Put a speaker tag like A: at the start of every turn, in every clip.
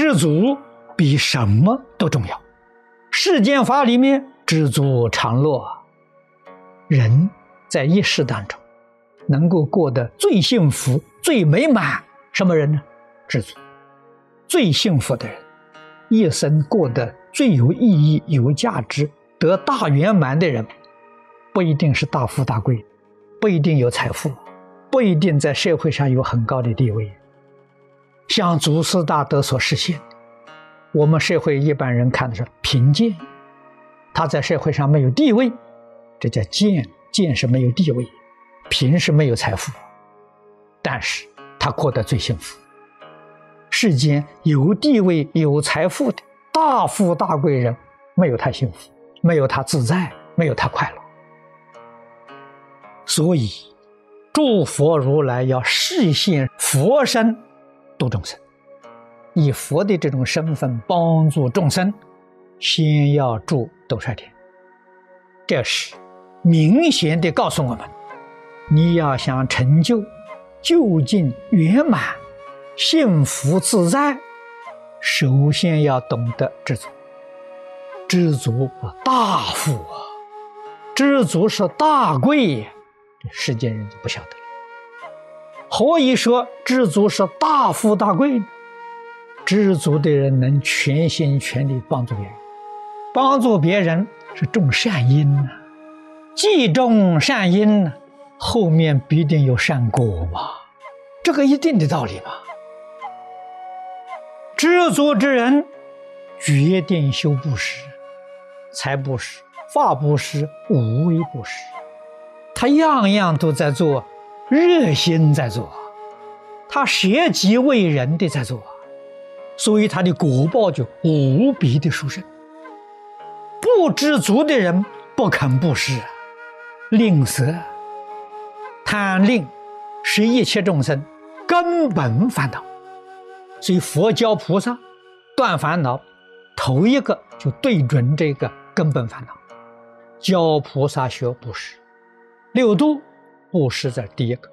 A: 知足比什么都重要。世间法里面，知足常乐。人在一世当中，能够过得最幸福、最美满，什么人呢？知足。最幸福的人，一生过得最有意义、有价值、得大圆满的人，不一定是大富大贵，不一定有财富，不一定在社会上有很高的地位。像祖师大德所实现，我们社会一般人看的是贫贱，他在社会上没有地位，这叫贱。贱是没有地位，贫是没有财富，但是他过得最幸福。世间有地位、有财富的大富大贵人，没有他幸福，没有他自在，没有他快乐。所以，诸佛如来要示现佛身度众生，以佛的这种身份帮助众生，先要住斗率天。这是明显的告诉我们：你要想成就究竟圆满。幸福自在，首先要懂得知足。知足大富啊，知足是大贵，这世间人就不晓得。何以说知足是大富大贵呢？知足的人能全心全力帮助别人，帮助别人是种善因呐。既种善因呢，后面必定有善果嘛，这个一定的道理嘛。知足之人，决定修布施，财布施、法布施、无为布施，他样样都在做，热心在做，他舍己为人的在做，所以他的果报就无比的殊胜。不知足的人不肯布施，吝啬、贪吝，是一切众生根本烦恼。所以佛教菩萨断烦恼，头一个就对准这个根本烦恼，教菩萨学布施，六度布施在第一个，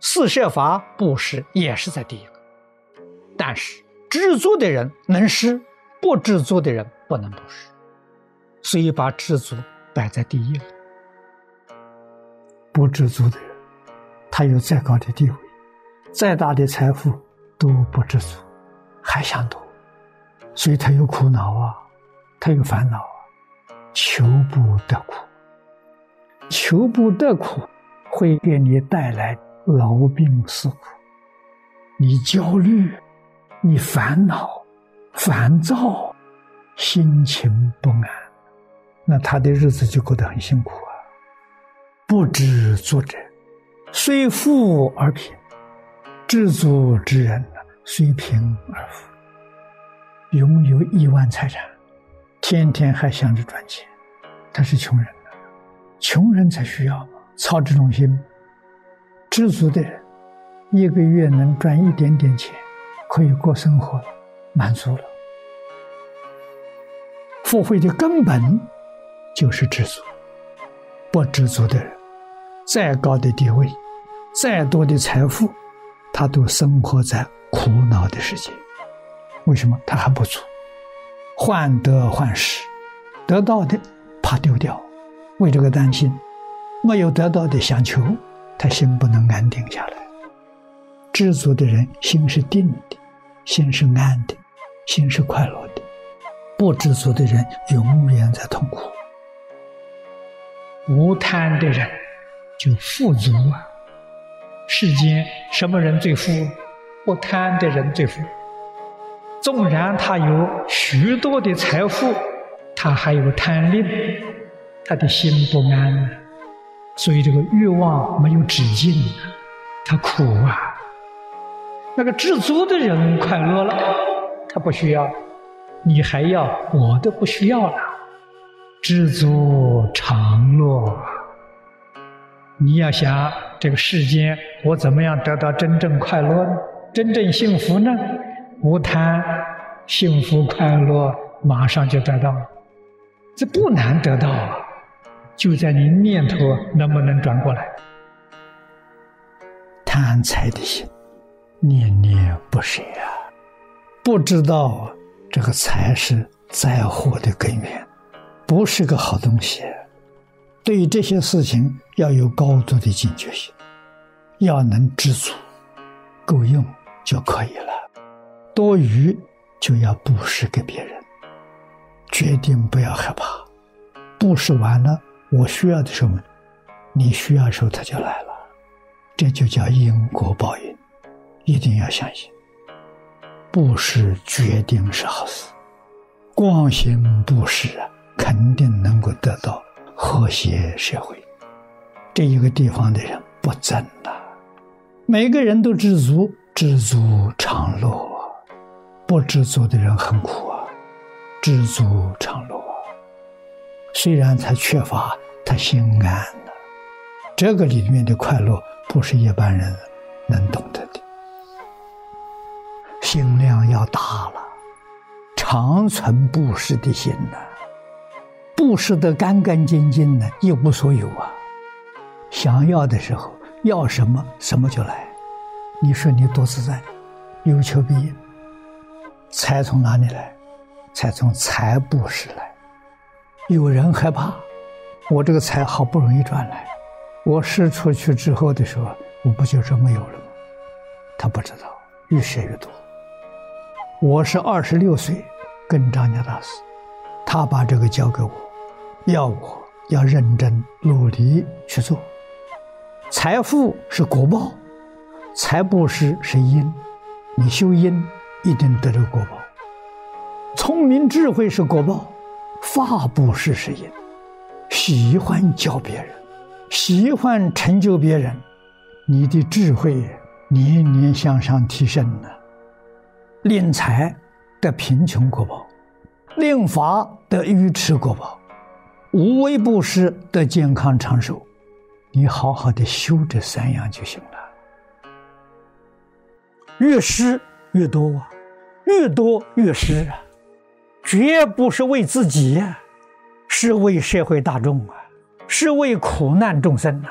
A: 四摄法布施也是在第一个。但是知足的人能施，不知足的人不能布施，所以把知足摆在第一了。不知足的人，他有再高的地位，再大的财富。都不知足，还想多，所以他有苦恼啊，他有烦恼啊，求不得苦，求不得苦会给你带来劳病死苦，你焦虑，你烦恼，烦躁，心情不安，那他的日子就过得很辛苦啊。不知足者，虽富而贫，知足之人呢。虽贫而富，拥有亿万财产，天天还想着赚钱，他是穷人呢。穷人才需要嘛，操这种心。知足的人，一个月能赚一点点钱，可以过生活了，满足了。富贵的根本就是知足。不知足的人，再高的地位，再多的财富，他都生活在。苦恼的世界，为什么他还不足？患得患失，得到的怕丢掉，为这个担心；没有得到的想求，他心不能安定下来。知足的人心是定的，心是安的，心是快乐的；不知足的人永远在痛苦。无贪的人就富足啊！世间什么人最富？不贪的人最富，纵然他有许多的财富，他还有贪吝，他的心不安，所以这个欲望没有止境，他苦啊。那个知足的人快乐了，他不需要，你还要，我都不需要了，知足常乐。你要想这个世间，我怎么样得到真正快乐呢？真正幸福呢？无贪，幸福快乐马上就得到了，这不难得到啊！就在你念头能不能转过来？贪财的心，念念不舍啊！不知道这个财是灾祸的根源，不是个好东西。对于这些事情要有高度的警觉性，要能知足，够用就可以了。多余就要布施给别人。决定不要害怕，布施完了，我需要的时候，你需要的时候他就来了，这就叫因果报应，一定要相信。布施决定是好事，光行布施啊，肯定能够得到和谐社会。这一个地方的人不争了，每个人都知足，知足常乐，不知足的人很苦啊。知足常乐，虽然他缺乏，他心安了。这个里面的快乐，不是一般人能懂得的。心量要大了，常存布施的心呐，布施的干干净净的，一无所有啊。想要的时候，要什么什么就来。你说你多自在，有求必应。财从哪里来？才从财布施来，有人害怕，我这个财好不容易赚来，我施出去之后的时候，我不就是没有了吗？他不知道，越学越多。我是二十六岁跟张家大师，他把这个交给我，要我要认真努力去做。财富是果报，财布施是因，你修因一定得到果报。聪明智慧是果报，法布施是因。喜欢教别人，喜欢成就别人，你的智慧年年向上提升呢。令财得贫穷果报，令法得愚痴果报，无为布施得健康长寿。你好好的修这三样就行了。越施越多啊，越多越施啊。绝不是为自己呀，是为社会大众啊，是为苦难众生呐。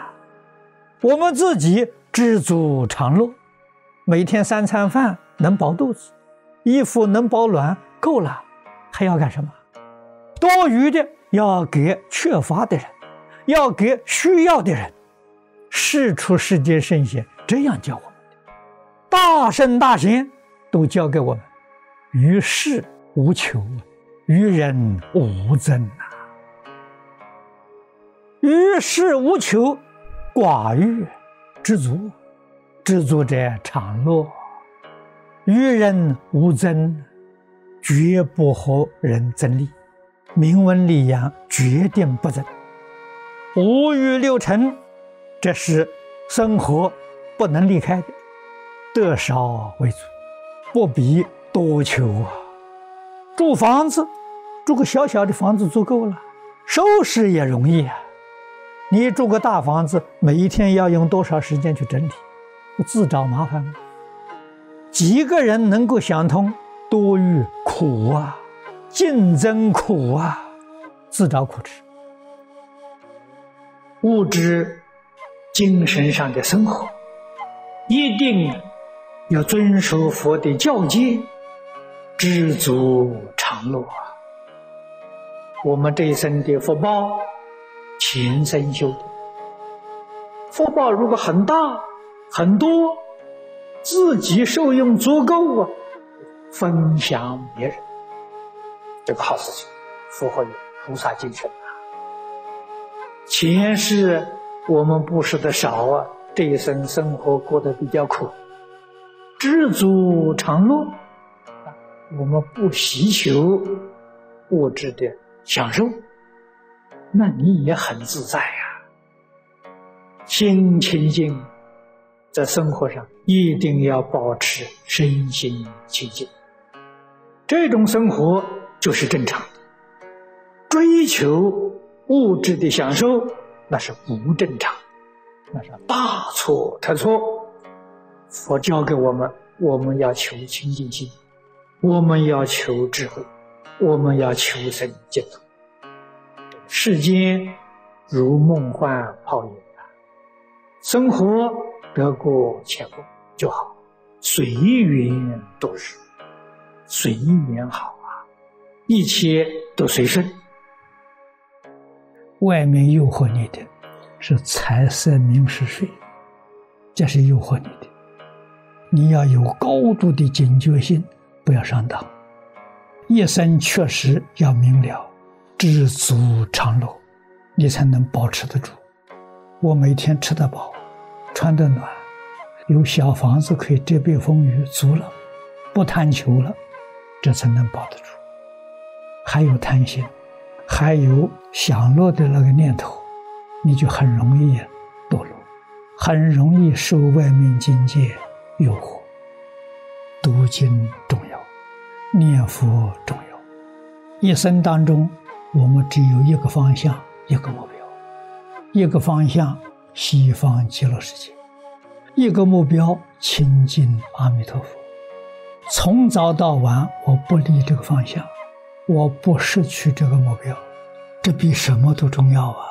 A: 我们自己知足常乐，每天三餐饭能饱肚子，衣服能保暖，够了，还要干什么？多余的要给缺乏的人，要给需要的人。世出世间圣贤这样教我们的，大圣大贤都教给我们，于世。无求，于人无争呐。于事无求，寡欲，知足，知足者常乐。于人无争，绝不和人争利，名闻利养，决定不争。五欲六尘，这是生活不能离开的。得少为主，不必多求啊。住房子，住个小小的房子足够了，收拾也容易啊。你住个大房子，每一天要用多少时间去整理，自找麻烦吗？几个人能够想通多欲苦啊，竞争苦啊，自找苦吃。物质、精神上的生活，一定要遵守佛的教诫。知足常乐啊！我们这一生的福报，前生修的福报，如果很大很多，自己受用足够啊，分享别人，这个好事情，符合菩萨精神啊。前世我们布施的少啊，这一生生活过得比较苦，知足常乐。我们不祈求物质的享受，那你也很自在呀。心清净，在生活上一定要保持身心清净，这种生活就是正常的。追求物质的享受，那是不正常，那是大错特错。佛教给我们，我们要求清净心。我们要求智慧，我们要求生净土。世间如梦幻泡影啊，生活得过且过就好，随缘度日。随缘好啊，一切都随顺。外面诱惑你的，是财色名食睡，这是诱惑你的。你要有高度的警觉性，不要上当。一生确实要明了，知足常乐，你才能保持得住。我每天吃得饱，穿得暖，有小房子可以遮蔽风雨，足了，不贪求了，这才能保得住。还有贪心，还有享乐的那个念头，你就很容易堕落，很容易受外面境界诱惑。读经，念佛重要，一生当中，我们只有一个方向，一个目标。一个方向，西方极乐世界；一个目标，亲近阿弥陀佛。从早到晚，我不离这个方向，我不失去这个目标，这比什么都重要啊！